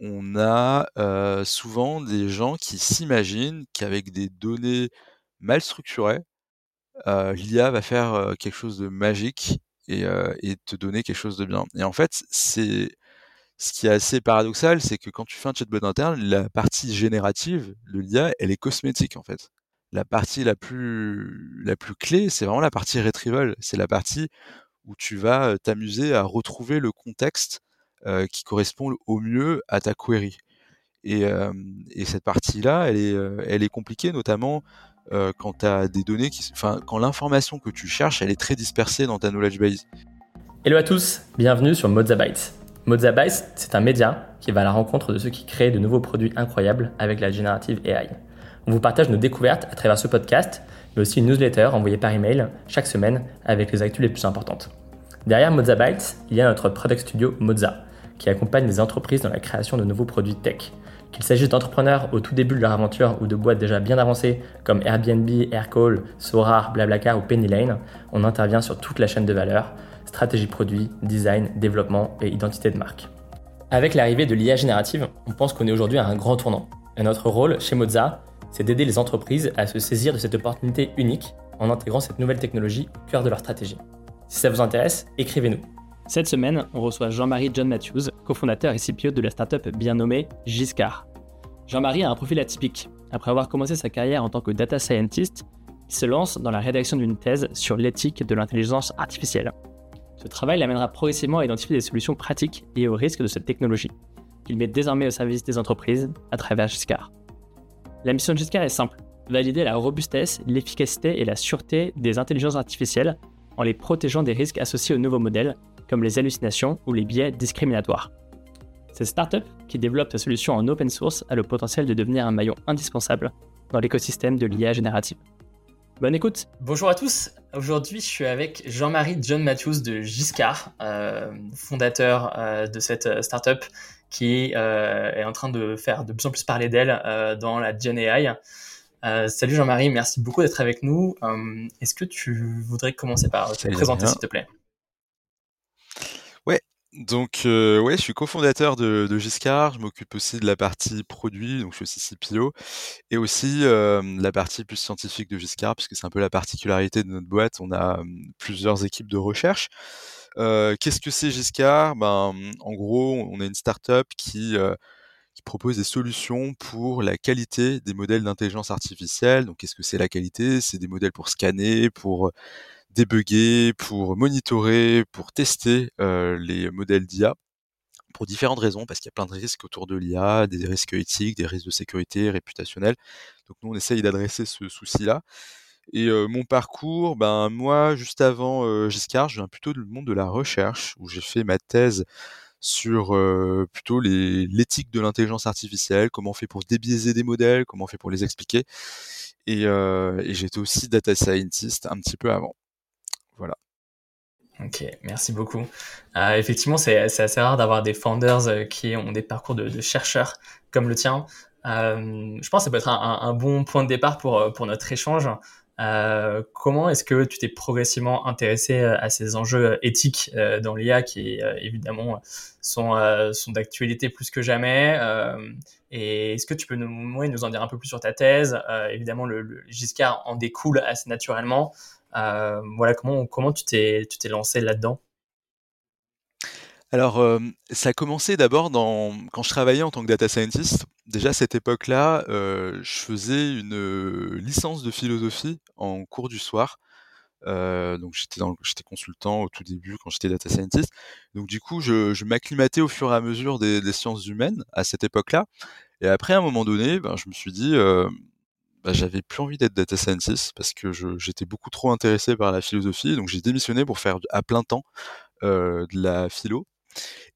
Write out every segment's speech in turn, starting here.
on a, souvent des gens qui s'imaginent qu'avec des données mal structurées, l'IA va faire, quelque chose de magique et et te donner quelque chose de bien et en fait, c'est ce qui est assez paradoxal, c'est que quand tu fais un chatbot interne, la partie générative de l'IA, elle est cosmétique, en fait. La partie la plus la plus clé, c'est vraiment la partie retrieval. C'est la partie où tu vas, t'amuser à retrouver le contexte, qui correspond au mieux à ta query et et cette partie-là, elle est, compliquée, notamment, quand l'information que tu cherches, elle est très dispersée dans ta knowledge base. Hello à tous, bienvenue sur Mozabytes. Mozabytes, c'est un média qui va à la rencontre de ceux qui créent de nouveaux produits incroyables avec la générative AI. On vous partage nos découvertes à travers ce podcast, mais aussi une newsletter envoyée par email chaque semaine avec les actus les plus importantes. Derrière Mozabytes, il y a notre product studio Moza, qui accompagne les entreprises dans la création de nouveaux produits tech. Qu'il s'agisse d'entrepreneurs au tout début de leur aventure ou de boîtes déjà bien avancées comme Airbnb, Aircall, Sorar, Blablacar ou Pennylane, on intervient sur toute la chaîne de valeur, stratégie produit, design, développement et identité de marque. Avec l'arrivée de l'IA générative, on pense qu'on est aujourd'hui à un grand tournant. Et notre rôle chez Moza, c'est d'aider les entreprises à se saisir de cette opportunité unique en intégrant cette nouvelle technologie au cœur de leur stratégie. Si ça vous intéresse, écrivez-nous. Cette semaine, on reçoit Jean-Marie John Matthews, cofondateur et CPO de la startup bien nommée Giscard. Jean-Marie a un profil atypique. Après avoir commencé sa carrière en tant que data scientist, il se lance dans la rédaction d'une thèse sur l'éthique de l'intelligence artificielle. Ce travail l'amènera progressivement à identifier des solutions pratiques liées aux risques de cette technologie, qu'il met désormais au service des entreprises à travers Giscard. La mission de Giscard est simple valider la robustesse, l'efficacité et la sûreté des intelligences artificielles en les protégeant des risques associés aux nouveaux modèles comme les hallucinations ou les biais discriminatoires. Cette startup, qui développe sa solution en open source, a le potentiel de devenir un maillon indispensable dans l'écosystème de l'IA générative. Bonne écoute Bonjour à tous, aujourd'hui je suis avec Jean-Marie John Matthews de Giscard, euh, fondateur euh, de cette euh, startup qui est en train de faire de plus en plus parler d'elle dans la Gen AI. salut Jean-Marie, merci beaucoup d'être avec nous. Est-ce que tu voudrais commencer par te présenter s'il te plaît? Donc, euh, ouais, je suis cofondateur de, de Giscard. Je m'occupe aussi de la partie produit, donc je suis aussi CPO, et aussi euh, la partie plus scientifique de Giscard, puisque c'est un peu la particularité de notre boîte. On a plusieurs équipes de recherche. Euh, Qu'est-ce que c'est Giscard? Ben, en gros, on est une startup qui euh, qui propose des solutions pour la qualité des modèles d'intelligence artificielle. Donc, qu'est-ce que c'est la qualité? C'est des modèles pour scanner, pour débugger, pour monitorer, pour tester euh, les modèles d'IA pour différentes raisons, parce qu'il y a plein de risques autour de l'IA, des risques éthiques, des risques de sécurité, réputationnels. Donc nous, on essaye d'adresser ce souci-là. Et euh, mon parcours, ben moi, juste avant euh, Giscard, je viens plutôt du monde de la recherche, où j'ai fait ma thèse sur euh, plutôt l'éthique de l'intelligence artificielle, comment on fait pour débiaiser des modèles, comment on fait pour les expliquer. Et, et j'étais aussi data scientist un petit peu avant. Ok, merci beaucoup. Euh, effectivement, c'est assez rare d'avoir des founders euh, qui ont des parcours de, chercheurs comme le tien. Euh, je pense que ça peut être un, bon point de départ pour, pour notre échange. comment est-ce que tu t'es progressivement intéressé à ces enjeux éthiques dans l'IA qui évidemment sont, sont d'actualité plus que jamais Et est-ce que tu peux nous, nous en dire un peu plus sur ta thèse? Évidemment, le, le Giscard en découle assez naturellement. Euh, voilà, comment, comment tu t'es, lancé là-dedans? Alors, euh, ça a commencé d'abord quand je travaillais en tant que data scientist. Déjà à cette époque-là, euh, je faisais une licence de philosophie en cours du soir. donc j'étais consultant au tout début quand j'étais data scientist. Donc du coup, je, m'acclimatais au fur et à mesure des, des sciences humaines à cette époque-là. Et après, à un moment donné, ben, je me suis dit, bah, j'avais plus envie d'être data scientist parce que j'étais beaucoup trop intéressé par la philosophie, donc j'ai démissionné pour faire à plein temps euh, de la philo.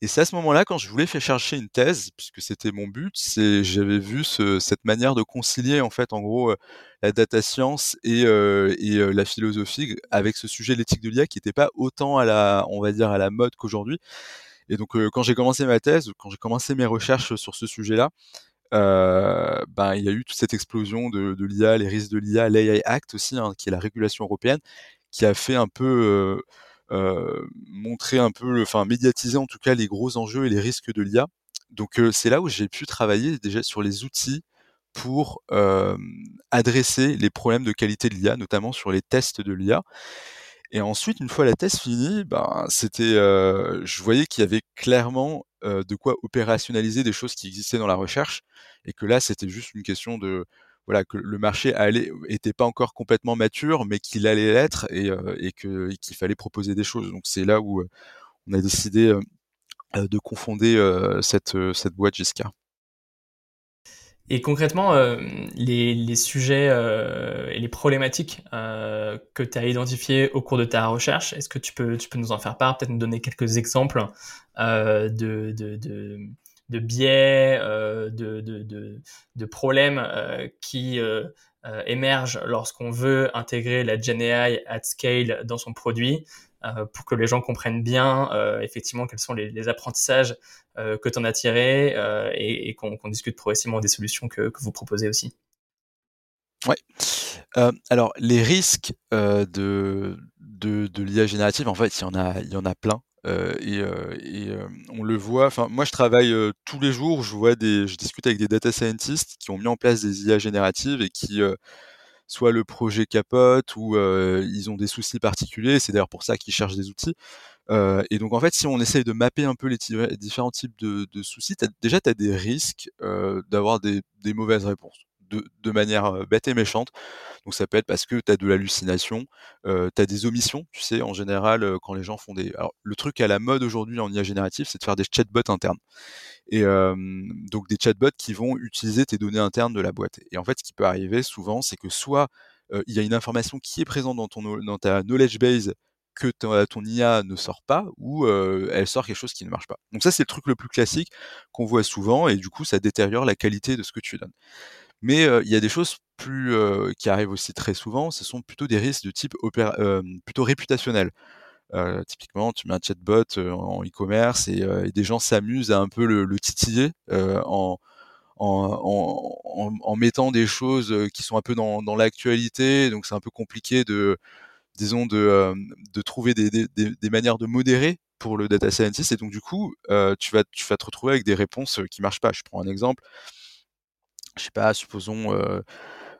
Et c'est à ce moment-là, quand je voulais faire chercher une thèse, puisque c'était mon but, c'est j'avais vu ce, cette manière de concilier en fait, en gros, euh, la data science et, euh, et euh, la philosophie avec ce sujet de l'éthique de l'IA qui n'était pas autant à la, on va dire, à la mode qu'aujourd'hui. Et donc, quand j'ai commencé ma thèse, quand j'ai commencé mes recherches sur ce sujet-là, euh, ben, il y a eu toute cette explosion de, de l'IA, les risques de l'IA, l'AI Act aussi, hein, qui est la régulation européenne, qui a fait un peu euh, euh, montrer un peu, enfin médiatiser en tout cas les gros enjeux et les risques de l'IA. donc c'est là où j'ai pu travailler déjà sur les outils pour adresser les problèmes de qualité de l'IA, notamment sur les tests de l'IA. Et ensuite, une fois la thèse finie, ben, c'était, je voyais qu'il y avait clairement de quoi opérationnaliser des choses qui existaient dans la recherche, et que là, c'était juste une question de, voilà, que le marché allait, était pas encore complètement mature, mais qu'il allait l'être, et, et que qu'il fallait proposer des choses. Donc c'est là où on a décidé de confonder cette cette boîte Giscard. Et concrètement, euh, les, sujets euh, et les problématiques euh, que tu as identifiées au cours de ta recherche, est-ce que tu peux, nous en faire part, peut-être nous donner quelques exemples de, biais, de, de, problèmes qui émergent lorsqu'on veut intégrer la GenAI at scale dans son produit pour que les gens comprennent bien euh, effectivement quels sont les, apprentissages euh, que tu en as tirés et, qu'on discute progressivement des solutions que, vous proposez aussi. Ouais. alors les risques de, de, l'IA générative, en fait, il y en a, il y en a plein. et, on le voit. Moi, je travaille tous les jours. Je vois des, je discute avec des data scientists qui ont mis en place des IA génératives et qui soit le projet capote ou ils ont des soucis particuliers. C'est d'ailleurs pour ça qu'ils cherchent des outils. et donc en fait, si on essaye de mapper un peu les différents types de, soucis, déjà tu as des risques d'avoir des, mauvaises réponses. De, manière bête et méchante. Donc ça peut être parce que tu as de l'hallucination, tu as des omissions, tu sais, en général, quand les gens font des... Alors le truc à la mode aujourd'hui en IA générative, c'est de faire des chatbots internes. Et donc des chatbots qui vont utiliser tes données internes de la boîte. Et en fait, ce qui peut arriver souvent, c'est que soit il y a une information qui est présente dans ta knowledge base que ton, IA ne sort pas ou elle sort quelque chose qui ne marche pas. Donc ça, c'est le truc le plus classique qu'on voit souvent et du coup, ça détériore la qualité de ce que tu donnes. Mais il y a des choses plus qui arrivent aussi très souvent, ce sont plutôt des risques de type plutôt réputationnel. Typiquement, tu mets un chatbot en e-commerce et, des gens s'amusent à un peu le, le titiller en, en, mettant des choses qui sont un peu dans, dans l'actualité. Donc c'est un peu compliqué de, disons, de, de trouver des, des, des, manières de modérer pour le data scientist. Et donc du coup, tu vas tu vas te retrouver avec des réponses qui marchent pas. Je prends un exemple. Je sais pas, supposons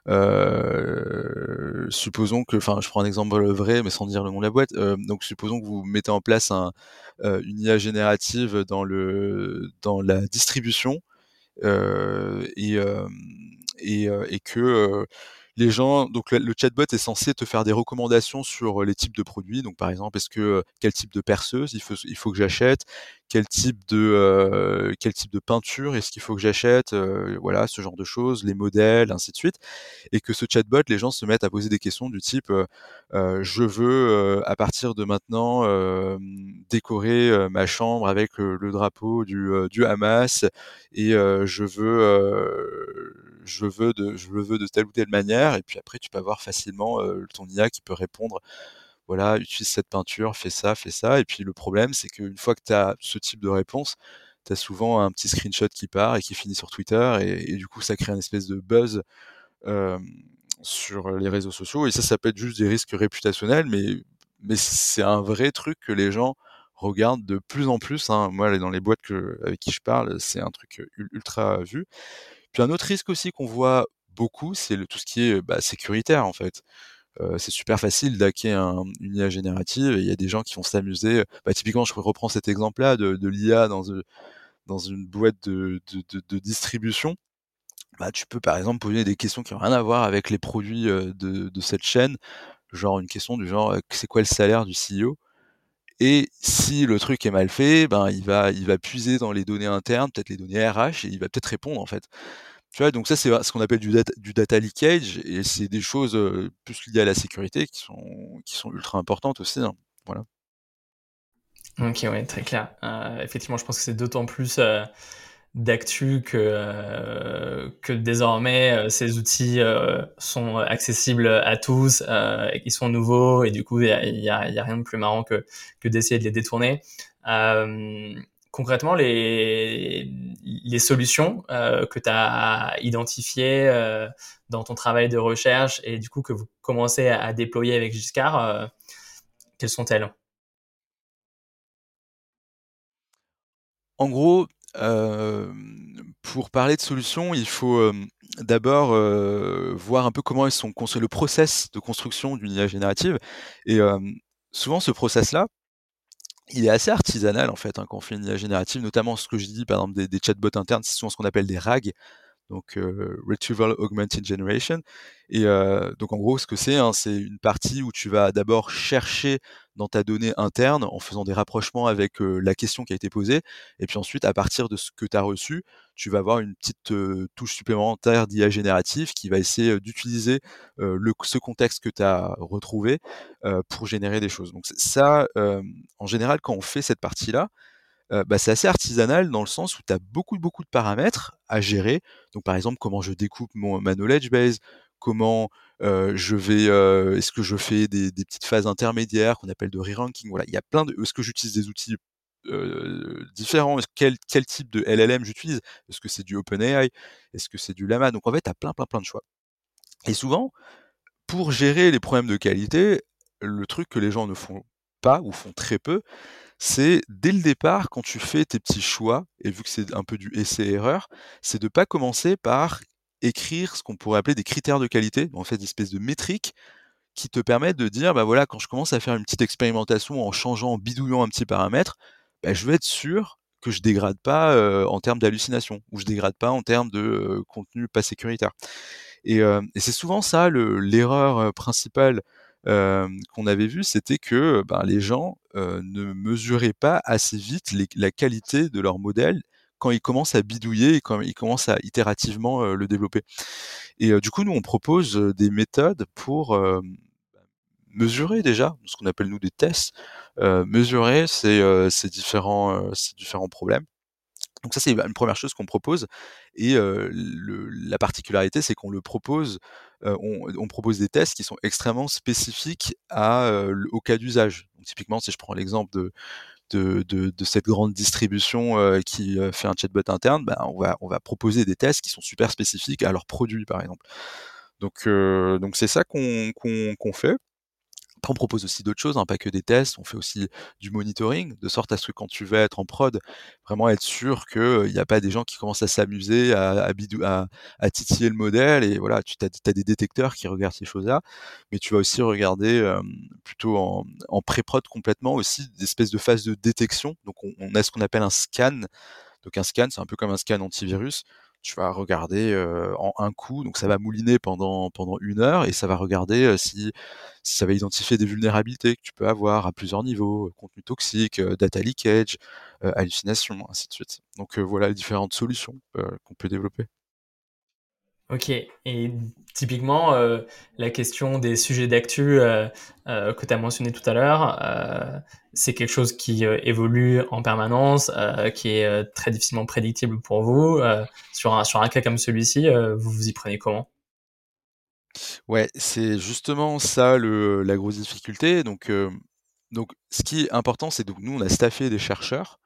euh, supposons que, enfin, je prends un exemple vrai, mais sans dire le nom de la boîte. Euh, donc, supposons que vous mettez en place un, euh, une IA générative dans le dans la distribution et, et, et que les gens, donc le, chatbot est censé te faire des recommandations sur les types de produits. Donc par exemple, est-ce que quel type de perceuse il faut, que j'achète, quel type de quel type de peinture est-ce qu'il faut que j'achète, voilà ce genre de choses, les modèles, ainsi de suite, et que ce chatbot, les gens se mettent à poser des questions du type je veux à partir de maintenant décorer ma chambre avec le drapeau du, du Hamas et je veux je veux de je le veux de telle ou telle manière et puis après tu peux avoir facilement euh, ton IA qui peut répondre voilà utilise cette peinture fais ça fais ça et puis le problème c'est qu'une fois que tu as ce type de réponse tu as souvent un petit screenshot qui part et qui finit sur Twitter et, du coup ça crée une espèce de buzz euh, sur les réseaux sociaux et ça ça peut être juste des risques réputationnels mais mais c'est un vrai truc que les gens regardent de plus en plus. Hein. Moi, dans les boîtes avec qui je parle, c'est un truc ultra vu. Puis un autre risque aussi qu'on voit beaucoup, c'est tout ce qui est bah, sécuritaire en fait. C'est super facile d'hacker une IA générative il y a des gens qui vont s'amuser. Bah, typiquement, je reprends cet exemple-là de, l'IA dans, une boîte de, distribution. Bah, tu peux par exemple poser des questions qui n'ont rien à voir avec les produits de cette chaîne, genre une question du genre c'est quoi le salaire du CEO et si le truc est mal fait, ben il va, il va puiser dans les données internes, peut-être les données RH, et il va peut-être répondre en fait. Tu vois, donc ça c'est ce qu'on appelle du data, leakage, et c'est des choses plus liées à la sécurité qui sont, qui sont ultra importantes aussi. Hein. Voilà. Ok, très clair. Euh, effectivement, je pense que c'est d'autant plus euh, d'actu que, euh, que désormais euh, ces outils euh, sont accessibles à tous, qu'ils sont nouveaux et du coup il y a, y, a, y a, rien de plus marrant que, que d'essayer de les détourner. concrètement, les, les solutions que tu as identifiées dans ton travail de recherche et du coup que vous commencez à, à déployer avec Giscard, quelles sont-elles? En gros, pour parler de solutions, il faut d'abord voir un peu comment ils sont construits, le process de construction d'une IA générative. Et souvent, ce process-là, il est assez artisanal en fait hein, quand on fait une IA générative, notamment ce que je dis par exemple des, chatbots internes, c'est souvent ce qu'on appelle des RAG, donc Retrieval Augmented Generation. Et donc en gros, ce que c'est, hein, c'est une partie où tu vas d'abord chercher dans ta donnée interne en faisant des rapprochements avec la question qui a été posée, et puis ensuite, à partir de ce que tu as reçu, tu vas avoir une petite touche supplémentaire d'IA générative qui va essayer d'utiliser ce contexte que tu as retrouvé pour générer des choses. Donc ça, en général, quand on fait cette partie-là, bah, c'est assez artisanal dans le sens où tu as beaucoup, beaucoup de paramètres à gérer. Donc, par exemple, comment je découpe mon, ma knowledge base, comment je vais, est-ce que je fais des, petites phases intermédiaires qu'on appelle de re-ranking. Voilà, il y a plein de, est-ce que j'utilise des outils différents quel, quel type de LLM j'utilise? Est-ce que c'est du OpenAI? Est-ce que c'est du Lama Donc, en fait, tu as plein, plein, plein de choix. Et souvent, pour gérer les problèmes de qualité, le truc que les gens ne font pas ou font très peu, c'est dès le départ, quand tu fais tes petits choix, et vu que c'est un peu du essai-erreur, c'est de pas commencer par écrire ce qu'on pourrait appeler des critères de qualité, en fait, des espèces de métriques qui te permettent de dire, bah voilà, quand je commence à faire une petite expérimentation en changeant, en bidouillant un petit paramètre, bah, je veux être sûr que je dégrade pas en termes d'hallucination, ou je dégrade pas en termes de contenu pas sécuritaire. Et, c'est souvent ça l'erreur principale qu'on avait vu, c'était que ben, les gens ne mesuraient pas assez vite la qualité de leur modèle quand ils commencent à bidouiller et quand ils commencent à itérativement le développer. Et du coup, nous, on propose des méthodes pour mesurer déjà ce qu'on appelle nous des tests, mesurer ces, différents, ces différents problèmes. Donc ça, c'est une première chose qu'on propose. Et la particularité, c'est qu'on le propose, on, propose des tests qui sont extrêmement spécifiques au cas d'usage. Typiquement, si je prends l'exemple de, de, de, de, cette grande distribution qui fait un chatbot interne, ben, on, va, on va proposer des tests qui sont super spécifiques à leurs produits, par exemple. Donc, donc c'est ça qu'on qu'on fait on propose aussi d'autres choses, hein, pas que des tests, on fait aussi du monitoring, de sorte à ce que quand tu vas être en prod, vraiment être sûr qu'il n'y a pas des gens qui commencent à s'amuser, à, titiller le modèle, et voilà, tu as, des détecteurs qui regardent ces choses-là, mais tu vas aussi regarder plutôt en, en pré-prod complètement aussi des espèces de phases de détection. Donc on, on a ce qu'on appelle un scan. Donc un scan, c'est un peu comme un scan antivirus tu vas regarder en un coup, donc ça va mouliner pendant pendant une heure et ça va regarder si, si ça va identifier des vulnérabilités que tu peux avoir à plusieurs niveaux, contenu toxique, data leakage, hallucination, ainsi de suite. Donc voilà les différentes solutions qu'on peut développer. Ok, et typiquement, euh, la question des sujets d'actu euh, euh, que tu as mentionné tout à l'heure, c'est quelque chose qui évolue en permanence, qui est très difficilement prédictible pour vous. sur, un, sur un cas comme celui-ci, vous vous y prenez comment? Ouais, c'est justement ça le, la grosse difficulté. Donc, donc, ce qui est important, c'est que nous, on a staffé des chercheurs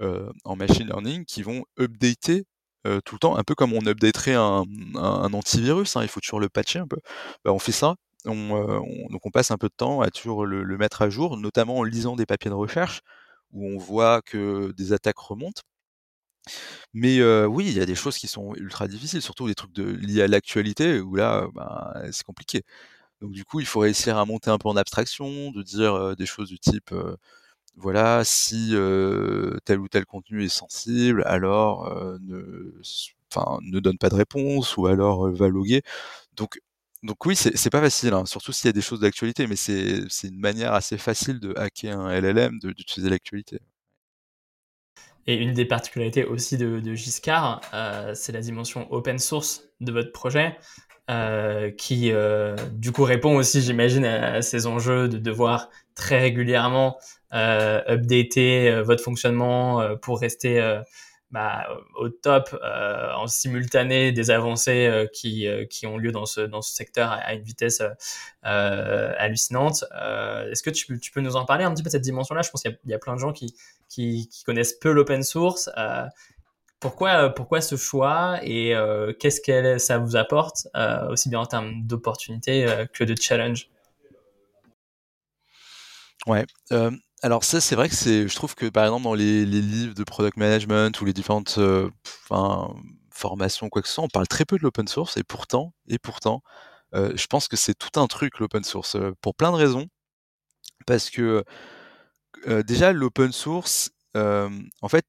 en machine learning qui vont updater euh, tout le temps, un peu comme on updaterait un, un, antivirus, hein, il faut toujours le patcher un peu. Bah, on fait ça, euh, on, donc on passe un peu de temps à toujours le, mettre à jour, notamment en lisant des papiers de recherche où on voit que des attaques remontent. Mais euh, oui, il y a des choses qui sont ultra difficiles, surtout des trucs liés à l'actualité où là, ben, c'est compliqué. Donc du coup, il faut réussir à monter un peu en abstraction, de dire des choses du type voilà, si tel ou tel contenu est sensible, alors ne, donne pas de réponse ou alors va loguer. Donc, donc oui, c'est pas facile, hein, surtout s'il y a des choses d'actualité, mais c'est une manière assez facile de hacker un LLM, d'utiliser l'actualité. Et une des particularités aussi de, Giscard, c'est la dimension open source de votre projet. Euh, qui euh, du coup répond aussi, j'imagine, à, ces enjeux de devoir très régulièrement euh, updater euh, votre fonctionnement euh, pour rester bah, au top en simultané des avancées qui, qui ont lieu dans ce, dans ce secteur à, une vitesse hallucinante. Est-ce que tu, peux nous en parler un petit peu de cette dimension-là? Je pense qu'il y, a plein de gens qui, qui, qui connaissent peu l'open source. pourquoi, pourquoi ce choix? Et qu'est-ce que ça vous apporte, aussi bien en termes d'opportunités que de challenge? Ouais. Alors ça, c'est vrai que c'est, je trouve que par exemple dans les, livres de product management ou les différentes, euh, formations quoi que ce soit, on parle très peu de l'open source et pourtant, et pourtant, euh, je pense que c'est tout un truc l'open source euh, pour plein de raisons. Parce que déjà l'open source, en fait,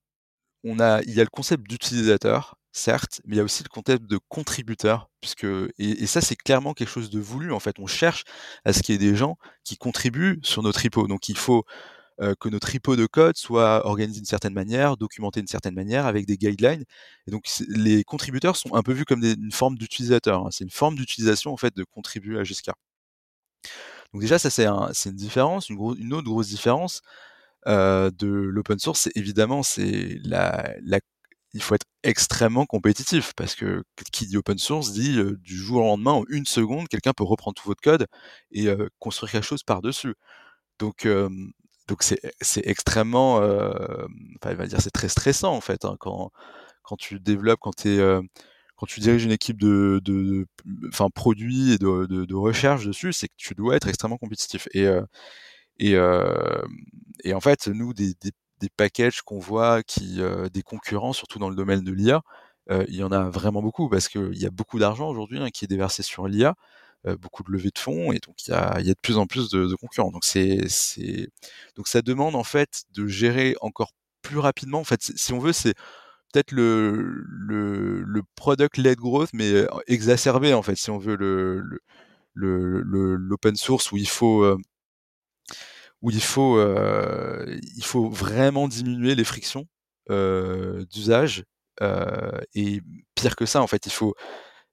on a, il y a le concept d'utilisateur, certes, mais il y a aussi le concept de contributeur, puisque et, et ça c'est clairement quelque chose de voulu. En fait, on cherche à ce qu'il y ait des gens qui contribuent sur notre repo. Donc il faut euh, que notre repo de code soit organisé d'une certaine manière, documenté d'une certaine manière, avec des guidelines. Et donc les contributeurs sont un peu vus comme une forme d'utilisateur. Hein. C'est une forme d'utilisation en fait de contribuer à GSK. Donc déjà ça c'est un, une différence, une, autre grosse différence euh, de l'open source, évidemment c'est il faut être extrêmement compétitif parce que qui dit open source dit euh, du jour au lendemain en une seconde quelqu'un peut reprendre tout votre code et construire quelque chose par dessus donc donc c'est extrêmement euh, enfin, va dire c'est très stressant en fait hein, quand quand tu développes quand tu es quand tu diriges une équipe de, de, enfin produits et de, de, recherche dessus c'est que tu dois être extrêmement compétitif. Et et, euh, et en fait nous des, des packages qu'on voit qui euh, des concurrents, surtout dans le domaine de l'IA, euh, il y en a vraiment beaucoup parce qu'il y a beaucoup d'argent aujourd'hui hein, qui est déversé sur l'IA, euh, beaucoup de levées de fonds et donc il y a, y a de plus en plus de, de concurrents. Donc c'est, donc ça demande en fait de gérer encore plus rapidement. En fait, si on veut, c'est peut-être le, le, le product-led growth, mais exacerbé en fait, si on veut le, le, le, l'open source où il faut euh, où il faut, euh, il faut vraiment diminuer les frictions euh, d'usage. Euh, et pire que ça, en fait, il faut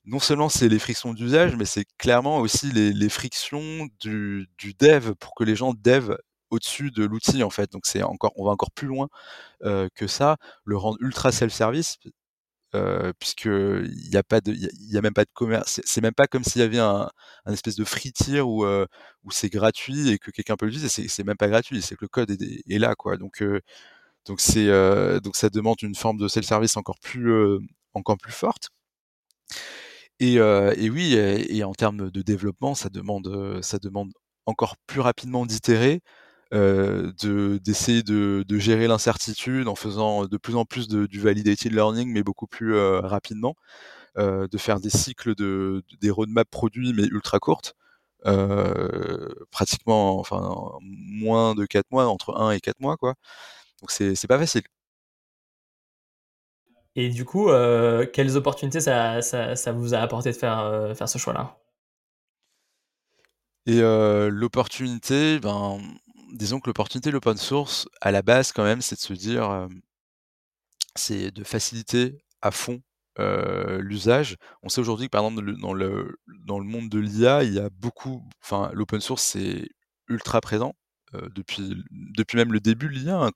non seulement c'est les frictions d'usage, mais c'est clairement aussi les, frictions du, du, dev pour que les gens dev au-dessus de l'outil en fait. Donc c'est encore, on va encore plus loin euh, que ça, le rendre ultra self-service euh, puisque il n'y a pas de, il y, a même pas de commerce. C'est même pas comme s'il y avait un, un, espèce de free tier où, euh, où c'est gratuit et que quelqu'un peut l'utiliser. C'est même pas gratuit, c'est que le code est, est, là, quoi. Donc, euh, donc c'est, euh, donc ça demande une forme de self-service encore plus, encore plus forte. Et, euh, et oui, et, en termes de développement, ça demande, ça demande encore plus rapidement d'itérer euh, de d'essayer de, de, gérer l'incertitude en faisant de plus en plus de, du validated learning, mais beaucoup plus euh, rapidement, euh, de faire des cycles de, des roadmaps produits mais ultra courtes, euh, pratiquement enfin moins de 4 mois, entre 1 et 4 mois quoi. Donc c'est pas facile. Et du coup, euh, quelles opportunités ça, vous a apporté de faire, euh, ce choix-là? Et euh, l'opportunité, ben, disons que l'opportunité de l'open source, à la base quand même, c'est de se dire, c'est de faciliter à fond l'usage. On sait aujourd'hui que par exemple dans le, dans le monde de l'IA, il y a beaucoup, enfin l'open source c'est ultra présent. Euh, depuis, depuis même le début de l'IA, hein,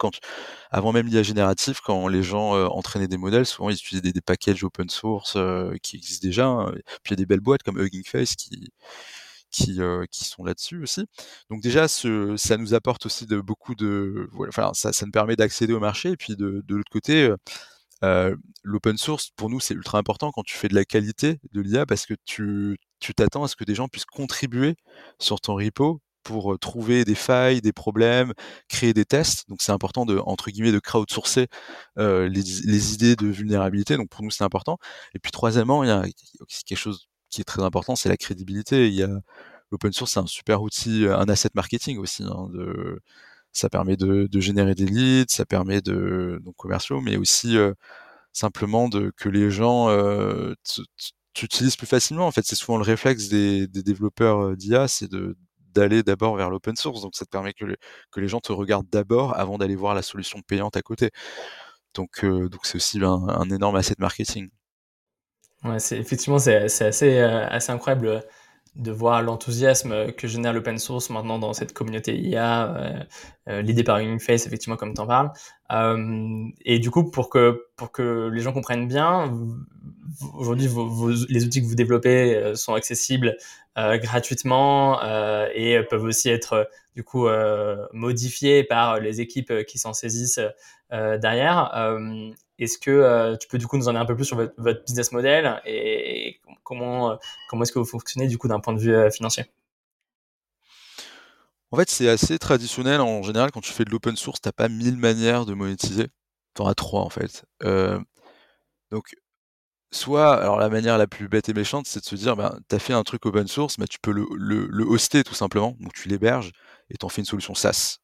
avant même l'IA générative, quand les gens euh, entraînaient des modèles, souvent ils utilisaient des, des packages open source euh, qui existent déjà. Hein. Puis il y a des belles boîtes comme Hugging Face qui, qui, qui sont là-dessus aussi. Donc déjà, ça nous apporte aussi de beaucoup de, ça, ça nous permet d'accéder au marché. Et puis de, de l'autre côté, l'open source pour nous c'est ultra important quand tu fais de la qualité de l'IA parce que tu tu t'attends à ce que des gens puissent contribuer sur ton repo pour trouver des failles, des problèmes, créer des tests. Donc c'est important de entre guillemets de crowdsourcer euh, les, les idées de vulnérabilité. Donc pour nous c'est important. Et puis troisièmement, il y a quelque chose qui est très important, c'est la crédibilité. Il y a l'open source, c'est un super outil, un asset marketing aussi. Hein, de, ça permet de, de, générer des leads, ça permet de donc commerciaux, mais aussi euh, simplement de que les gens euh, t'utilisent plus facilement. En fait, c'est souvent le réflexe des, des développeurs d'IA, c'est de d'aller d'abord vers l'open source. Donc ça te permet que, le, que les gens te regardent d'abord avant d'aller voir la solution payante à côté. Donc euh, donc c'est aussi un, énorme asset marketing. Ouais, c'est effectivement c'est assez euh, assez incroyable de voir l'enthousiasme que génère l'open source maintenant dans cette communauté IA, euh, euh, l'idée par Uniface, effectivement, comme tu en parles. Euh, et du coup, pour que, pour que les gens comprennent bien, aujourd'hui, les outils que vous développez euh, sont accessibles euh, gratuitement et peuvent aussi être, du coup, modifiés par les équipes qui s'en saisissent derrière. Est-ce que euh, tu peux du coup nous en dire un peu plus sur votre, business model et comment, euh, comment est-ce que vous fonctionnez du coup d'un point de vue euh, financier? En fait, c'est assez traditionnel. En général, quand tu fais de l'open source, t'as pas mille manières de monétiser. T'en as trois, en fait. Euh, donc, soit, alors la manière la plus bête et méchante, c'est de se dire, ben, tu as fait un truc open source, mais tu peux le, le, hoster tout simplement. Donc, tu l'héberges et t'en fais une solution SaaS.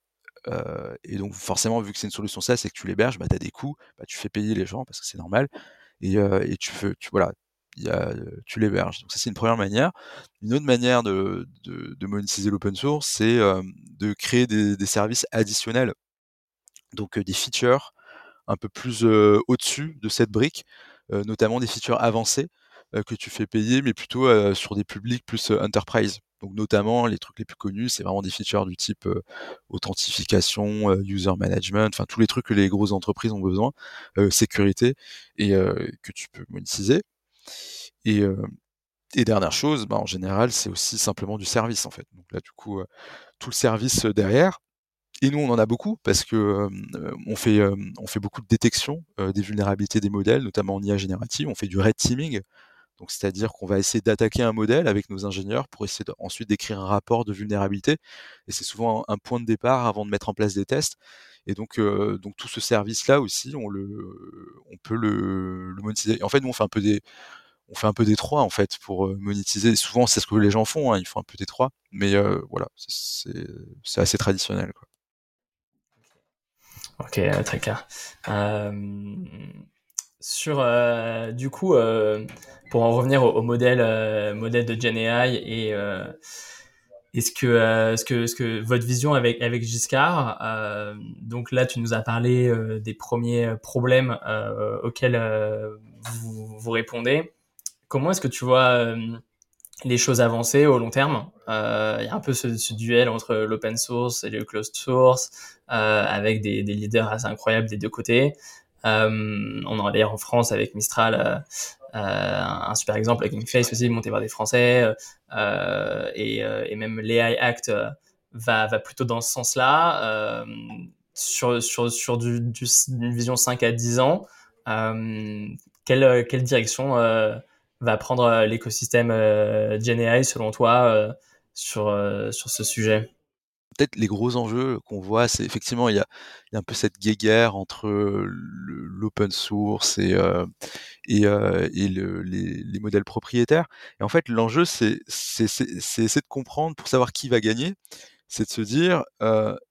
Euh, et donc, forcément, vu que c'est une solution SaaS et que tu l'héberges, bah, tu as des coûts, bah, tu fais payer les gens parce que c'est normal. Et, euh, et tu, fais, tu, voilà, y a, tu l'héberges. Donc ça c'est une première manière. Une autre manière de, de, monétiser l'open source, c'est euh, de créer des, services additionnels, donc des features un peu plus au-dessus de cette brique, notamment des features avancées que tu fais payer, mais plutôt sur des publics plus enterprise. Donc notamment les trucs les plus connus, c'est vraiment des features du type authentification, user management, enfin tous les trucs que les grosses entreprises ont besoin, sécurité et que tu peux monétiser. Et, et dernière chose, bah, en général, c'est aussi simplement du service en fait. Donc là, du coup, tout le service derrière. Et nous, on en a beaucoup parce que on fait on fait beaucoup de détection des vulnérabilités des modèles, notamment en IA générative. On fait du red teaming, donc c'est-à-dire qu'on va essayer d'attaquer un modèle avec nos ingénieurs pour essayer ensuite d'écrire un rapport de vulnérabilité. Et c'est souvent un, point de départ avant de mettre en place des tests. Et donc donc tout ce service-là aussi, on le on peut le, le monétiser. en fait, nous on fait un peu des on fait un peu des trois en fait pour euh, monétiser. Souvent, c'est ce que les gens font, hein, ils font un peu des trois, mais euh, voilà, c'est assez traditionnel. Quoi. Ok, euh, très clair. sur du coup, pour en revenir au, modèle, modèle de GenAI et est-ce que, ce que, ce que votre vision avec avec Giscard, donc là tu nous as parlé des premiers problèmes auxquels vous, vous répondez. Comment est-ce que tu vois euh, les choses avancer au long terme euh, Il y a un peu ce, duel entre l'open source et le closed source, euh, avec des, leaders assez incroyables des deux côtés. on en a d'ailleurs en France avec Mistral. un super exemple avec Face aussi monté par des Français et, même l'AI Act va, va plutôt dans ce sens-là sur, sur, sur du, une vision 5 à 10 ans quelle, quelle direction va prendre euh, l'écosystème euh, GenAI selon toi euh, sur, sur ce sujet? Peut-être les gros enjeux qu'on voit, c'est effectivement il y a, il y a un peu cette guéguerre entre l'open source et, et, et le, les, les, modèles propriétaires. Et en fait, l'enjeu, c'est essayer de comprendre pour savoir qui va gagner, c'est de se dire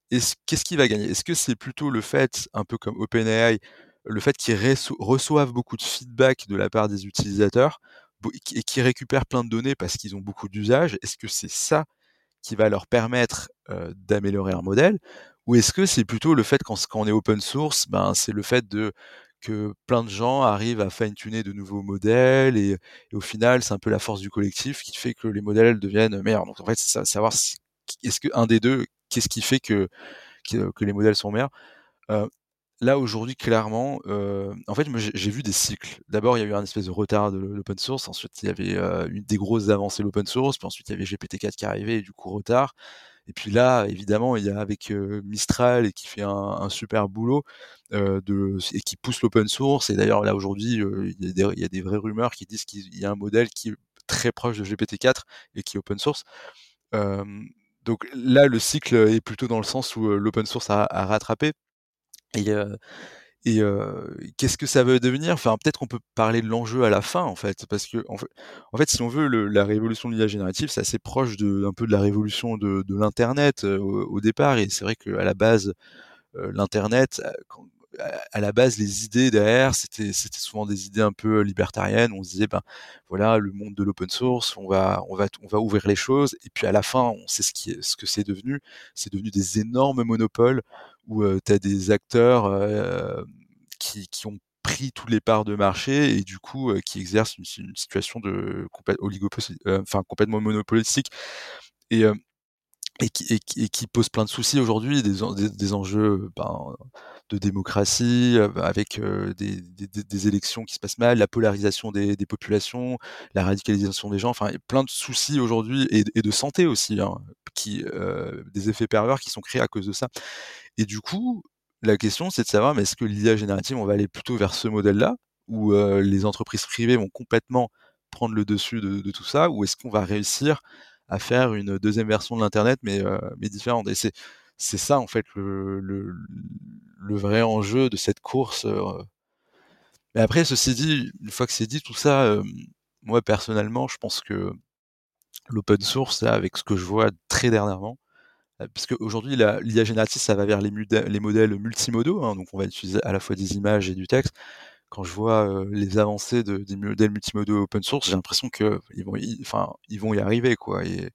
qu'est-ce qui va gagner? Est-ce que c'est plutôt le fait, un peu comme OpenAI, le fait qu'ils reçoivent beaucoup de feedback de la part des utilisateurs et qu'ils récupèrent plein de données parce qu'ils ont beaucoup d'usages, est-ce que c'est ça qui va leur permettre d'améliorer leur modèle ou est-ce que c'est plutôt le fait quand, on est open source, ben c'est le fait de que plein de gens arrivent à fine-tuner de nouveaux modèles et, au final c'est un peu la force du collectif qui fait que les modèles deviennent meilleurs. Donc en fait c'est savoir est-ce que un des deux qu'est-ce qui fait que, que, les modèles sont meilleurs là aujourd'hui clairement euh, en fait j'ai vu des cycles. D'abord il y a eu un espèce de retard de l'open source. Ensuite il y avait euh, une des grosses avancées de l'open source. Puis ensuite il y avait GPT-4 qui arrivait et du coup retard. Et puis là évidemment il y a avec euh, Mistral et qui fait un, super boulot de et qui pousse l'open source. Et d'ailleurs là aujourd'hui il, y a des vraies rumeurs qui disent qu'il y a un modèle qui est très proche de GPT-4 et qui est open source. Donc là, le cycle est plutôt dans le sens où l'open source a rattrapé. Et, qu'est-ce que ça veut devenir? Enfin, peut-être qu'on peut parler de l'enjeu à la fin, en fait, parce que en fait, si on veut, la révolution de l'IA générative, c'est assez proche de peu de la révolution de, l'internet au, départ. Et c'est vrai qu'à la base, l'internet, à la base, les idées derrière, c'était souvent des idées un peu libertariennes. On se disait, ben voilà, le monde de l'open source, on va on va on va ouvrir les choses. Et puis à la fin, on sait ce que c'est devenu. C'est devenu des énormes monopoles où tu as des acteurs qui, qui ont pris tous les parts de marché et du coup qui exercent une, situation de enfin complètement monopolistique et et qui, et, pose plein de soucis aujourd'hui, des, enjeux ben, de démocratie, avec des, des, élections qui se passent mal, la polarisation des, populations, la radicalisation des gens, enfin plein de soucis aujourd'hui et, de santé aussi, hein, des effets pervers qui sont créés à cause de ça. Et du coup, la question, c'est de savoir, mais est-ce que l'IA générative, on va aller plutôt vers ce modèle-là, où euh, les entreprises privées vont complètement prendre le dessus de, de tout ça, ou est-ce qu'on va réussir à faire une deuxième version de l'internet, mais mais différente. Et c'est ça en fait le, le, vrai enjeu de cette course. Mais après, ceci dit, une fois que c'est dit tout ça, moi personnellement, je pense que l'open source, avec ce que je vois très dernièrement, parce qu'aujourd'hui, l'IA générative, ça va vers les, les modèles multimodaux, hein, donc on va utiliser à la fois des images et du texte. Quand je vois les avancées de, des modèles multimodaux open source, j'ai l'impression qu'ils vont, y, arriver, quoi, et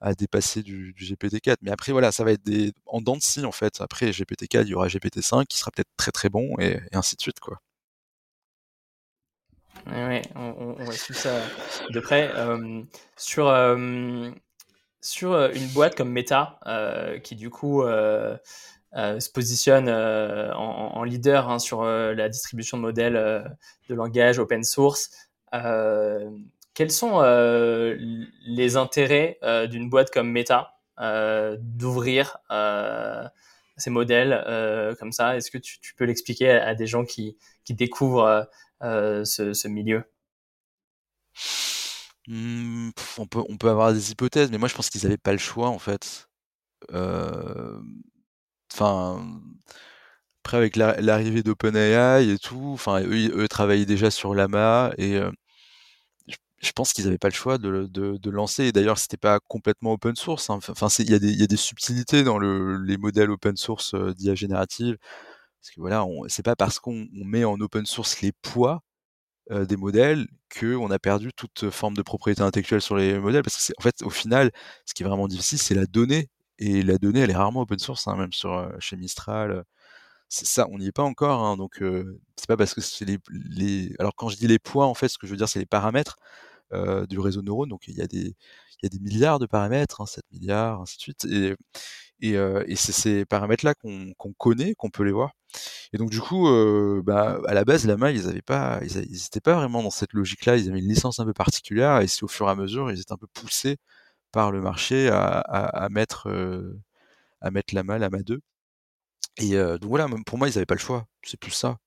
à dépasser du, GPT-4. Mais après, voilà, ça va être des, en dents de scie, en fait. Après GPT-4, il y aura GPT-5 qui sera peut-être très très bon, et, ainsi de suite, quoi. On, on, va suivre ça de près. Sur, sur une boîte comme Meta, qui du coup se positionne en, leader hein, sur la distribution de modèles de langage open source, quels sont les intérêts d'une boîte comme Meta d'ouvrir ces modèles comme ça? Est-ce que tu, peux l'expliquer à, des gens qui, qui découvrent euh, ce, milieu? Mmh, on, peut, on peut avoir des hypothèses, mais moi je pense qu'ils n'avaient pas le choix en fait. Euh, enfin, après avec l'arrivée d'OpenAI et tout, enfin eux, travaillaient déjà sur Lama et euh, je pense qu'ils n'avaient pas le choix de, de, lancer. Et d'ailleurs, c'était pas complètement open source. Hein. Enfin, il y, y, a des subtilités dans le, les modèles open source d'IA générative. Parce que voilà, c'est pas parce qu'on met en open source les poids des modèles qu'on a perdu toute forme de propriété intellectuelle sur les modèles. Parce que en fait, au final, ce qui est vraiment difficile, c'est la donnée. Et la donnée, elle est rarement open source, hein, même sur chez Mistral. C'est ça, on n'y est pas encore. Hein, donc, c'est pas parce que c'est les, Alors, quand je dis les poids, en fait, ce que je veux dire, c'est les paramètres du réseau de neurones. Donc, il y a des, y a des milliards de paramètres, hein, 7 milliards, ainsi de suite. Et, et, et c'est ces paramètres-là qu'on connaît, qu'on peut les voir. Et donc du coup, bah, à la base, la main, ils avaient pas, ils, n'étaient pas vraiment dans cette logique-là. Ils avaient une licence un peu particulière, et c'est au fur et à mesure, ils étaient un peu poussés par le marché à, à, mettre, euh, à mettre la main, la main 2. Et euh, donc voilà, pour moi, ils n'avaient pas le choix. C'est plus ça.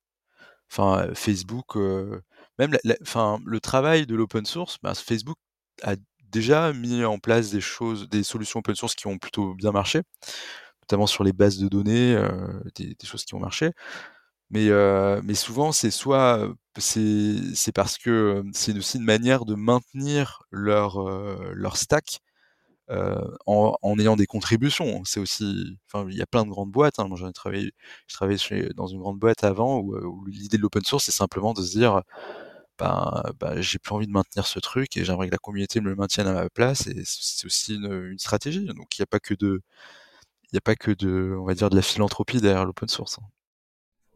Enfin, Facebook, même, le travail de l'open source, bah, Facebook a déjà mis en place des choses, des solutions open source qui ont plutôt bien marché notamment sur les bases de données, des, choses qui ont marché. Mais, souvent, c'est soit parce que c'est aussi une manière de maintenir leur stack en, en, ayant des contributions. C'est aussi, enfin, il y a plein de grandes boîtes. Hein. Moi, j'en ai travaillé, je travaillais chez, dans une grande boîte avant où, où l'idée de l'open source, c'est simplement de se dire, ben, j'ai plus envie de maintenir ce truc et j'aimerais que la communauté me le maintienne à ma place. Et c'est aussi une, une stratégie. Donc, il n'y a pas que de il n'y a pas que de, on va dire, de la philanthropie derrière l'open source. Hein.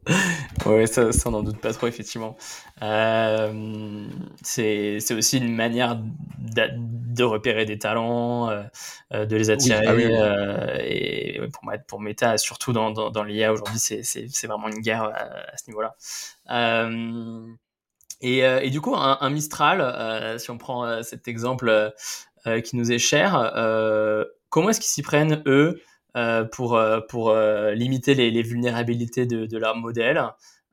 oui, ça, ça on n'en doute pas trop, effectivement. Euh, c'est aussi une manière de, repérer des talents, euh, euh, de les attirer. Ah et pour, pour Meta, surtout dans, dans, l'IA aujourd'hui, c'est vraiment une guerre à, ce niveau-là. Et, et, du coup, un, un Mistral, si on prend cet exemple qui nous est cher, comment est-ce qu'ils s'y prennent, eux? euh, pour, euh, pour euh, limiter les, les, vulnérabilités de, de leur modèle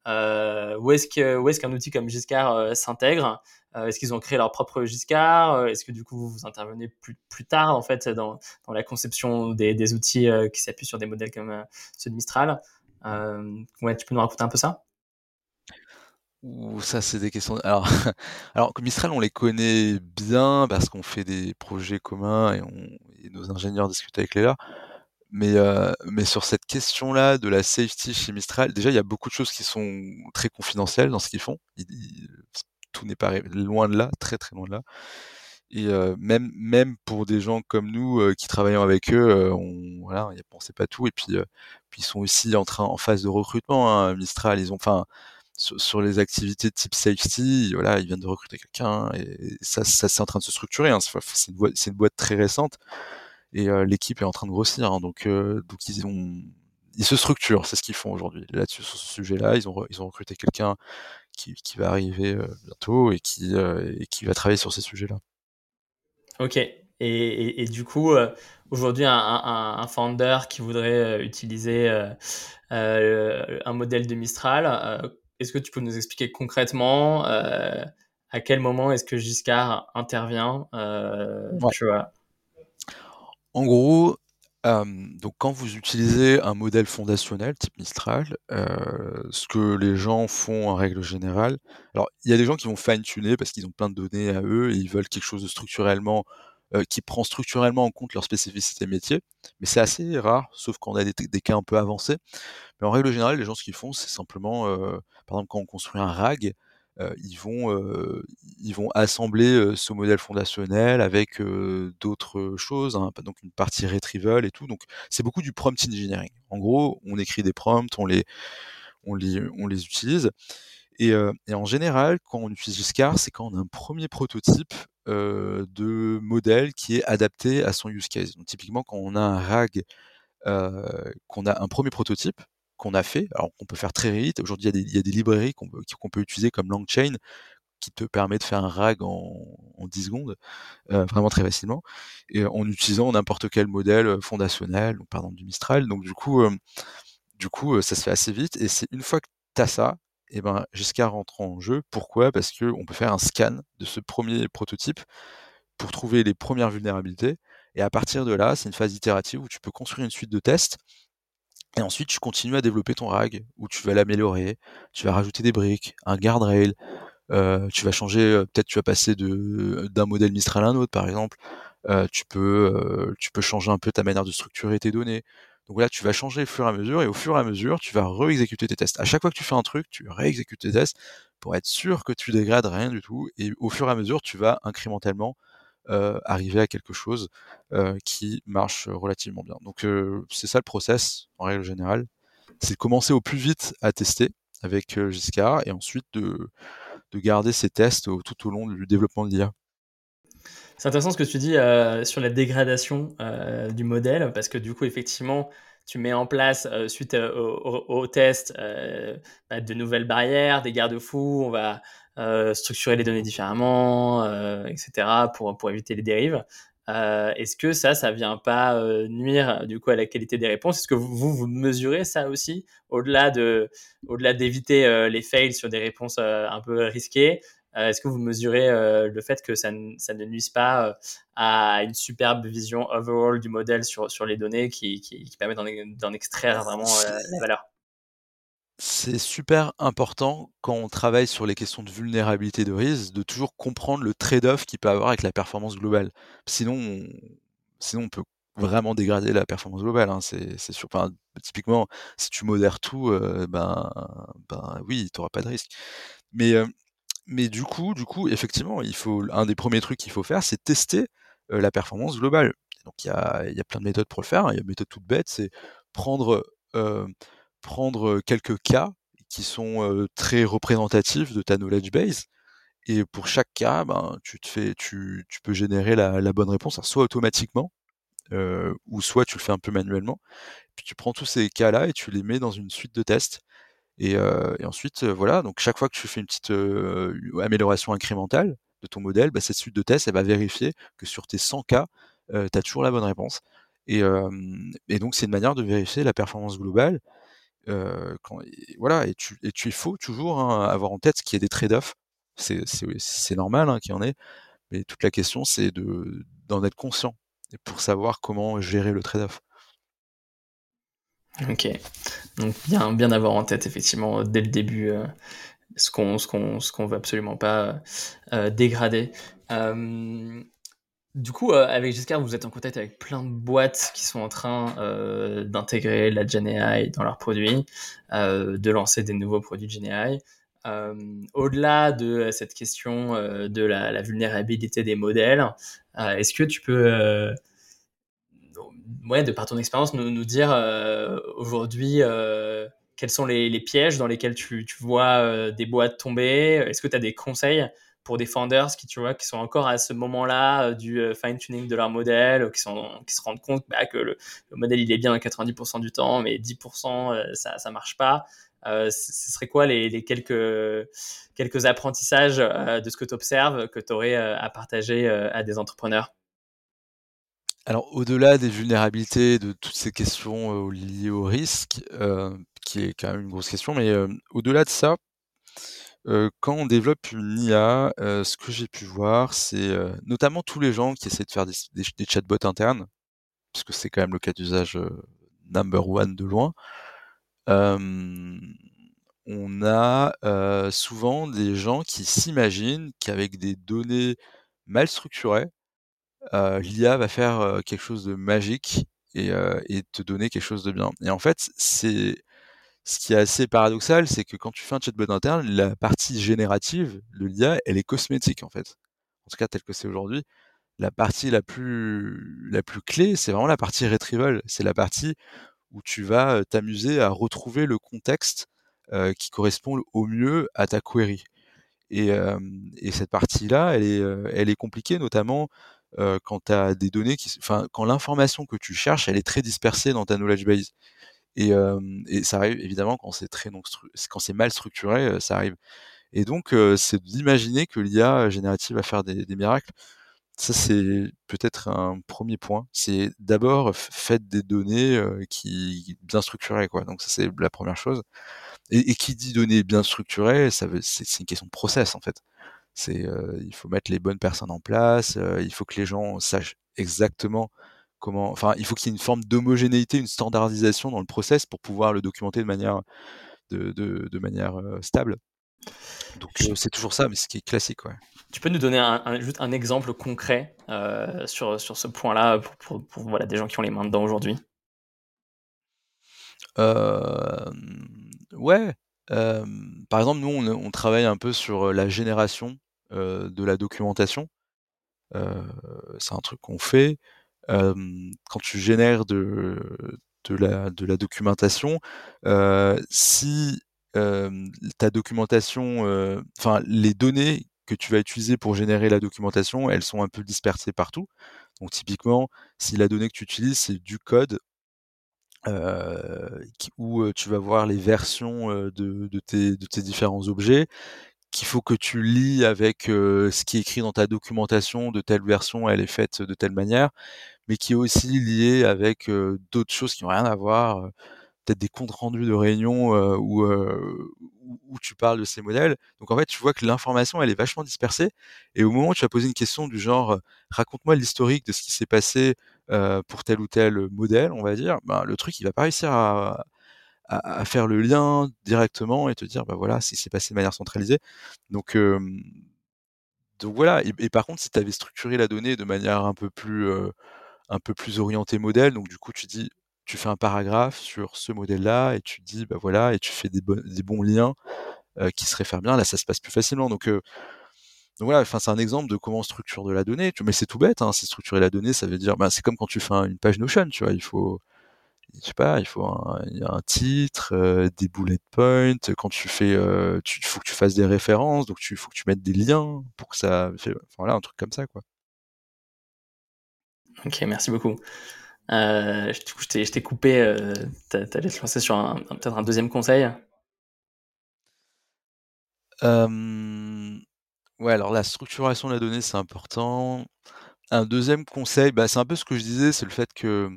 Où est-ce qu'un est qu'un outil comme Giscard s'intègre? Est-ce qu'ils ont créé leur propre Giscard? Est-ce que du coup vous intervenez plus, plus tard en fait dans, dans la conception des, des outils qui s'appuient sur des modèles comme ceux de Mistral? Ouais, tu peux nous raconter un peu ça? Ça, c'est des questions. Alors, alors, Mistral, on les connaît bien parce qu'on fait des projets communs et, on, et nos ingénieurs discutent avec Léla. Mais, euh, mais sur cette question-là de la safety chez Mistral, déjà, il y a beaucoup de choses qui sont très confidentielles dans ce qu'ils font. tout n'est pas loin de là, très très loin de là. Et euh, même, même pour des gens comme nous euh, qui travaillons avec eux, on voilà, on sait pas tout. Et puis, puis ils sont aussi en train, en phase de recrutement. Hein, Mistral, ils ont, enfin, sur, les activités de type safety, voilà, ils viennent de recruter quelqu'un et ça, ça c'est en train de se structurer. Hein, c'est une, une, boîte très récente et l'équipe est en train de grossir. Hein, donc, donc ils ont, ils se structurent, c'est ce qu'ils font aujourd'hui. Là-dessus, sur ce sujet-là, ils ont, ils ont recruté quelqu'un qui, qui, va arriver bientôt et qui, et qui va travailler sur ces sujets-là. Ok. Et, et, du coup, aujourd'hui, un, un, un, founder qui voudrait utiliser un modèle de Mistral, est-ce que tu peux nous expliquer concrètement à quel moment est-ce que Giscard intervient tu vois? En gros, donc quand vous utilisez un modèle fondationnel type Mistral, ce que les gens font en règle générale alors il y a des gens qui vont fine tuner parce qu'ils ont plein de données à eux et ils veulent quelque chose de structurellement, qui prend structurellement en compte leur spécificité métier, mais c'est assez rare, sauf quand on a des cas un peu avancés. Mais en règle générale, les gens ce qu'ils font, c'est simplement, par exemple quand on construit un RAG, ils vont, ils vont assembler, ce modèle fondationnel avec, d'autres choses, hein, donc une partie retrieval et tout, donc c'est beaucoup du prompt engineering. En gros, on écrit des prompts, on les on les on les utilise et et en général, quand on utilise Giscard, c'est quand on a un premier prototype, de modèle qui est adapté à son use case. Donc typiquement, quand on a un RAG, qu'on a un premier prototype qu'on a fait, alors qu'on peut faire très vite. Aujourd'hui, il y, a des librairies qu'on peut, utiliser comme LangChain qui te permet de faire un RAG en, 10 secondes, euh, vraiment très facilement, et en utilisant n'importe quel modèle fondationnel, par exemple du Mistral. Donc du coup, euh, du coup, ça se fait assez vite. Et c'est une fois que tu as ça, et eh ben jusqu'à rentrer en jeu. Pourquoi? Parce qu'on peut faire un scan de ce premier prototype pour trouver les premières vulnérabilités. Et à partir de là, c'est une phase itérative où tu peux construire une suite de tests et ensuite, tu continues à développer ton RAG, où tu vas l'améliorer, tu vas rajouter des briques, un guardrail, euh, tu vas changer, euh, peut-être tu vas passer de d'un modèle Mistral à un autre, par exemple. Euh, tu peux euh, tu peux changer un peu ta manière de structurer tes données. Donc là, tu vas changer au fur et à mesure, et au fur et à mesure, tu vas réexécuter tes tests. À chaque fois que tu fais un truc, tu réexécutes tes tests pour être sûr que tu dégrades rien du tout, et au fur et à mesure, tu vas incrémentalement arriver à quelque chose euh, qui marche relativement bien. Donc euh, c'est ça le process en règle générale. C'est de commencer au plus vite à tester avec Giscard et ensuite de, de garder ces tests tout au long du développement de l'IA. C'est intéressant ce que tu dis sur la dégradation du modèle, parce que du coup, effectivement, tu mets en place, suite au, test, bah, de nouvelles barrières, des garde-fous, on va euh, structurer les données différemment, euh, etc. pour, pour éviter les dérives. Euh, Est-ce que ça, ça vient pas euh, nuire du coup à la qualité des réponses? Est-ce que vous, vous mesurez ça aussi au-delà de, au-delà d'éviter euh, les fails sur des réponses un peu risquées? Est-ce que vous mesurez le fait que ça, ça ne nuise pas à une superbe vision overall du modèle sur, sur les données qui, qui, qui permet d'en extraire vraiment la valeur? C'est super important quand on travaille sur les questions de vulnérabilité de risque, de toujours comprendre le trade-off qu'il peut avoir avec la performance globale. Sinon, on, sinon on peut vraiment dégrader la performance globale. Hein. C'est, typiquement, si tu modères tout, euh, ben, ben oui, tu n'auras pas de risque. Mais, euh, mais du coup, du coup, effectivement, il faut un des premiers trucs qu'il faut faire, c'est tester euh, la performance globale. Donc il y a, y a plein de méthodes pour le faire. Hein. Il y a une méthode toute bête, c'est prendre prendre quelques cas qui sont très représentatifs de ta knowledge base. Et pour chaque cas, ben, tu, te fais, tu, tu peux générer la, bonne réponse, soit automatiquement, ou soit tu le fais un peu manuellement. Puis tu prends tous ces cas-là et tu les mets dans une suite de tests. Et, ensuite, voilà, donc chaque fois que tu fais une petite amélioration incrémentale de ton modèle, bah, cette suite de tests, elle va vérifier que sur tes 100 cas, tu as toujours la bonne réponse. Et donc, c'est une manière de vérifier la performance globale quand, voilà, et tu, et il faut toujours hein, avoir en tête qu'il y a des trade-offs. C'est normal hein, qu'il y en ait, mais toute la question, c'est d'en être conscient et pour savoir comment gérer le trade-off. Ok, donc bien, bien avoir en tête effectivement dès le début euh, ce qu'on ce qu'on veut absolument pas euh, dégrader. Euh, du coup, euh, avec Giscard, vous êtes en contact avec plein de boîtes qui sont en train euh, d'intégrer la GenAI dans leurs produits, euh, de lancer des nouveaux produits de GenAI. Au-delà de cette question de la, vulnérabilité des modèles, est-ce que tu peux, ouais, de par ton expérience, nous, dire aujourd'hui quels sont les, pièges dans lesquels tu, tu vois des boîtes tomber? Est-ce que tu as des conseils pour des founders qui, tu vois, qui sont encore à ce moment-là euh, du euh, fine-tuning de leur modèle, qui, se rendent compte bah, que le, modèle il est bien à 90% du temps, mais 10% euh, ça ne marche pas. ce serait quoi les, quelques, quelques apprentissages de ce que tu observes que tu aurais à partager à des entrepreneurs? Alors, au-delà des vulnérabilités, de toutes ces questions liées au risque, qui est quand même une grosse question, mais au-delà de ça, quand on développe une IA, ce que j'ai pu voir, c'est, notamment tous les gens qui essaient de faire des chatbots internes, puisque c'est quand même le cas d'usage number one de loin. on a souvent des gens qui s'imaginent qu'avec des données mal structurées, l'IA va faire quelque chose de magique et, et, te donner quelque chose de bien. Et en fait, c'est ce qui est assez paradoxal, c'est que quand tu fais un chatbot interne, la partie générative de l'IA, elle est cosmétique en fait. En tout cas, tel que c'est aujourd'hui. La partie la plus, la plus clé, c'est vraiment la partie retrieval. C'est la partie où tu vas t'amuser à retrouver le contexte euh, qui correspond au mieux à ta query. Et, euh, et cette partie-là, elle est, elle est compliquée, notamment euh, quand tu as des données quand l'information que tu cherches, elle est très dispersée dans ta knowledge base. Et, et ça arrive évidemment quand c'est très quand c'est mal structuré, ça arrive. Et donc, c'est d'imaginer que l'IA générative va faire des, des miracles. Ça, c'est peut-être un premier point. C'est d'abord faites des données qui bien structurées, quoi. Donc ça, c'est la première chose. Et, et, qui dit données bien structurées, ça veut, c'est, une question de process en fait. C'est, il faut mettre les bonnes personnes en place. il faut que les gens sachent exactement comment. Enfin, il faut qu'il y ait une forme d'homogénéité, une standardisation dans le process pour pouvoir le documenter de manière de, de, de manière stable. Donc c'est toujours ça, mais ce qui est classique. Ouais. Tu peux nous donner un, juste un exemple concret euh, sur, sur ce point-là pour, pour, voilà, des gens qui ont les mains dedans aujourd'hui? Euh, Ouais. Euh, par exemple, nous, on, on, travaille un peu sur la génération de la documentation. c'est un truc qu'on fait. Quand tu génères de, la, documentation, si ta documentation, enfin les données que tu vas utiliser pour générer la documentation, elles sont un peu dispersées partout. Donc typiquement, si la donnée que tu utilises, c'est du code, où tu vas voir les versions de tes différents objets, qu'il faut que tu lis avec ce qui est écrit dans ta documentation, de telle version, elle est faite de telle manière, mais qui est aussi lié avec d'autres choses qui n'ont rien à voir peut-être des comptes rendus de réunion euh, où, euh, où tu parles de ces modèles. Donc en fait, tu vois que l'information, elle est vachement dispersée. Et au moment où tu vas poser une question du genre, euh, raconte-moi l'historique de ce qui s'est passé pour tel ou tel modèle, on va dire, ben, le truc, il va pas réussir à, à, faire le lien directement et te dire, bah voilà, si c'est passé de manière centralisée. Donc, donc voilà. Et, et, par contre, si tu avais structuré la donnée de manière un peu plus, un peu plus orientée modèle, donc du coup, tu dis, tu fais un paragraphe sur ce modèle-là et tu dis, bah voilà, et tu fais des, bons liens qui se réfèrent bien. Là, ça se passe plus facilement. Donc, donc voilà, enfin, c'est un exemple de comment on structure de la donnée. Mais c'est tout bête, hein, c'est structurer la donnée, ça veut dire, bah, c'est comme quand tu fais une page Notion, tu vois, il faut, je sais pas, il faut un, titre, des bullet points. Quand tu fais, il faut que tu fasses des références, donc il faut que tu mettes des liens pour que ça, enfin, voilà, un truc comme ça, quoi. Ok, merci beaucoup. Euh, je t'ai coupé, euh, t'allais te lancer sur peut-être un deuxième conseil euh, Ouais, alors la structuration de la donnée, c'est important. Un deuxième conseil, bah, c'est un peu ce que je disais, c'est le fait que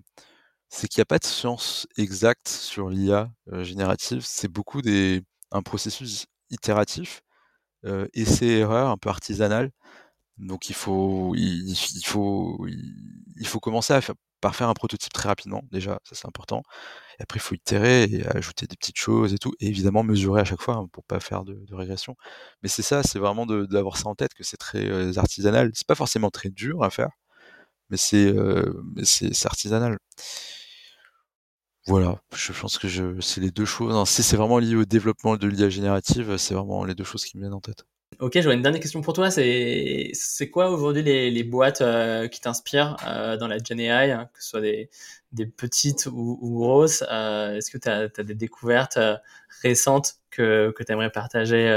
c'est qu'il n'y a pas de science exacte sur l'IA euh, générative. C'est beaucoup des, un processus itératif, essai-erreur, un peu artisanal. Donc il faut, il, faut, il, faut commencer par faire un prototype très rapidement, déjà, ça c'est important. Et après, il faut itérer et ajouter des petites choses et tout, et évidemment mesurer à chaque fois hein, pour pas faire de, régression. Mais c'est ça, c'est vraiment d'avoir ça en tête, que c'est très euh, artisanal. C'est pas forcément très dur à faire, mais c'est euh, c'est artisanal. Voilà, je pense que c'est les deux choses. Hein. Si c'est vraiment lié au développement de l'IA générative, c'est vraiment les deux choses qui me viennent en tête. Ok, j'aurais une dernière question pour toi. C'est, quoi aujourd'hui les, boîtes euh, qui t'inspirent euh, dans la Gen AI, hein, que ce soit des, petites ou, grosses euh, Est-ce que tu as, des découvertes récentes que, que tu aimerais partager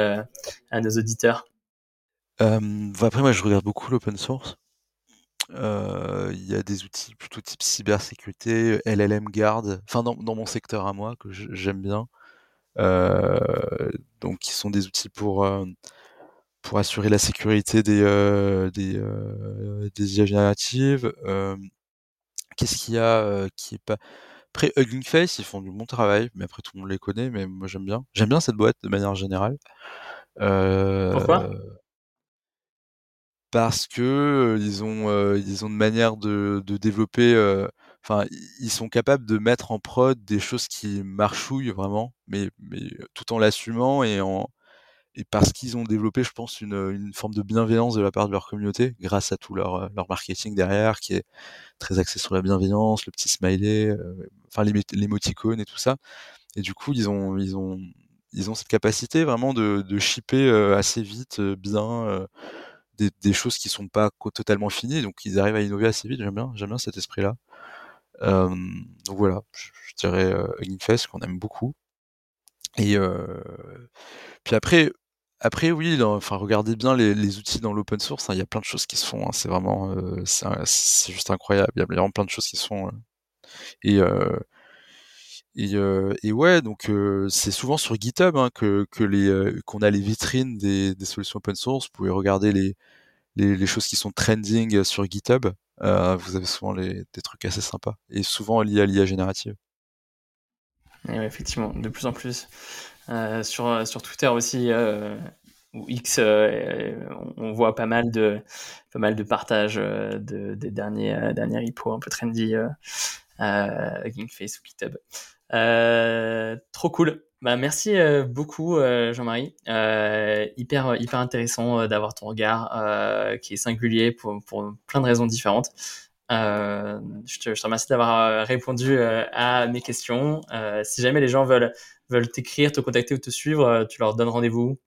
à nos auditeurs? Bah, Après, moi, je regarde beaucoup l'open source. Il y a des outils plutôt type cybersécurité, LLM Guard, enfin dans, dans mon secteur à moi, que j'aime bien. donc, qui sont des outils pour pour assurer la sécurité des euh, des, euh, des IA génératives. Euh, qu'est-ce qu'il y a qui est pas après Hugging Face, ils font du bon travail, mais après tout le monde les connaît, mais moi j'aime bien. J'aime bien cette boîte de manière générale. Pourquoi? Parce que ils ont ils ont une manière de, de développer enfin, ils sont capables de mettre en prod des choses qui marchouillent vraiment, mais, mais tout en l'assumant et en et parce qu'ils ont développé, je pense, une, une, forme de bienveillance de la part de leur communauté, grâce à tout leur, leur marketing derrière, qui est très axé sur la bienveillance, le petit smiley, euh, enfin l'émoticône et tout ça. Et du coup, ils ont, ils ont, ils ont cette capacité vraiment de, de shipper euh, assez vite, euh, bien, des, des, choses qui sont pas totalement finies. Donc, ils arrivent à innover assez vite. J'aime bien, j'aime bien cet esprit-là. Euh, donc voilà, je, dirais euh, Fest qu'on aime beaucoup. Et euh, puis après, après oui, enfin regardez bien les, les outils dans l'open source. Hein, il y a plein de choses qui se font. Hein, c'est vraiment, euh, c'est juste incroyable. Il y a vraiment plein de choses qui se font. et et, euh, et, ouais, donc euh, c'est souvent sur GitHub hein, que, que les euh, qu'on a les vitrines des, des, solutions open source. Vous pouvez regarder les, les, les choses qui sont trending sur GitHub. Euh, vous avez souvent les, des trucs assez sympas et souvent liés à l'IA générative. Effectivement, de plus en plus. Euh, sur, sur Twitter aussi, ou X, on voit pas mal de, pas mal de partages de, des derniers, derniers repos un peu trendy, euh, Face ou GitHub. Euh, trop cool. Bah, merci euh, beaucoup euh, Jean-Marie. Euh, hyper hyper intéressant d'avoir ton regard qui est singulier pour, pour plein de raisons différentes. Je, te, je te remercie d'avoir répondu à mes questions. si jamais les gens veulent veulent t'écrire, te contacter ou te suivre, tu leur donnes rendez-vous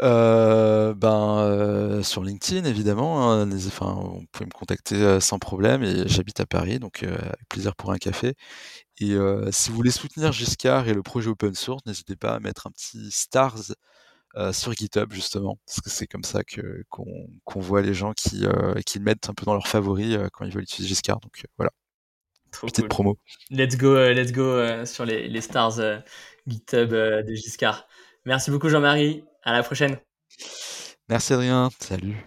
euh, ben, euh, sur LinkedIn, évidemment. Hein, les, enfin, on peut me contacter euh, sans problème. Et j'habite à Paris, donc euh, avec plaisir pour un café. Et euh, si vous voulez soutenir Giscard et le projet open source, n'hésitez pas à mettre un petit stars sur GitHub, justement, parce que c'est comme ça que qu'on voit les gens qui, qui le mettent un peu dans leurs favoris quand ils veulent utiliser Giscard. Donc voilà. Trop Petite cool. promo. Let's go, let's go sur les, les stars GitHub de Giscard. Merci beaucoup Jean-Marie. À la prochaine. Merci Adrien. Salut.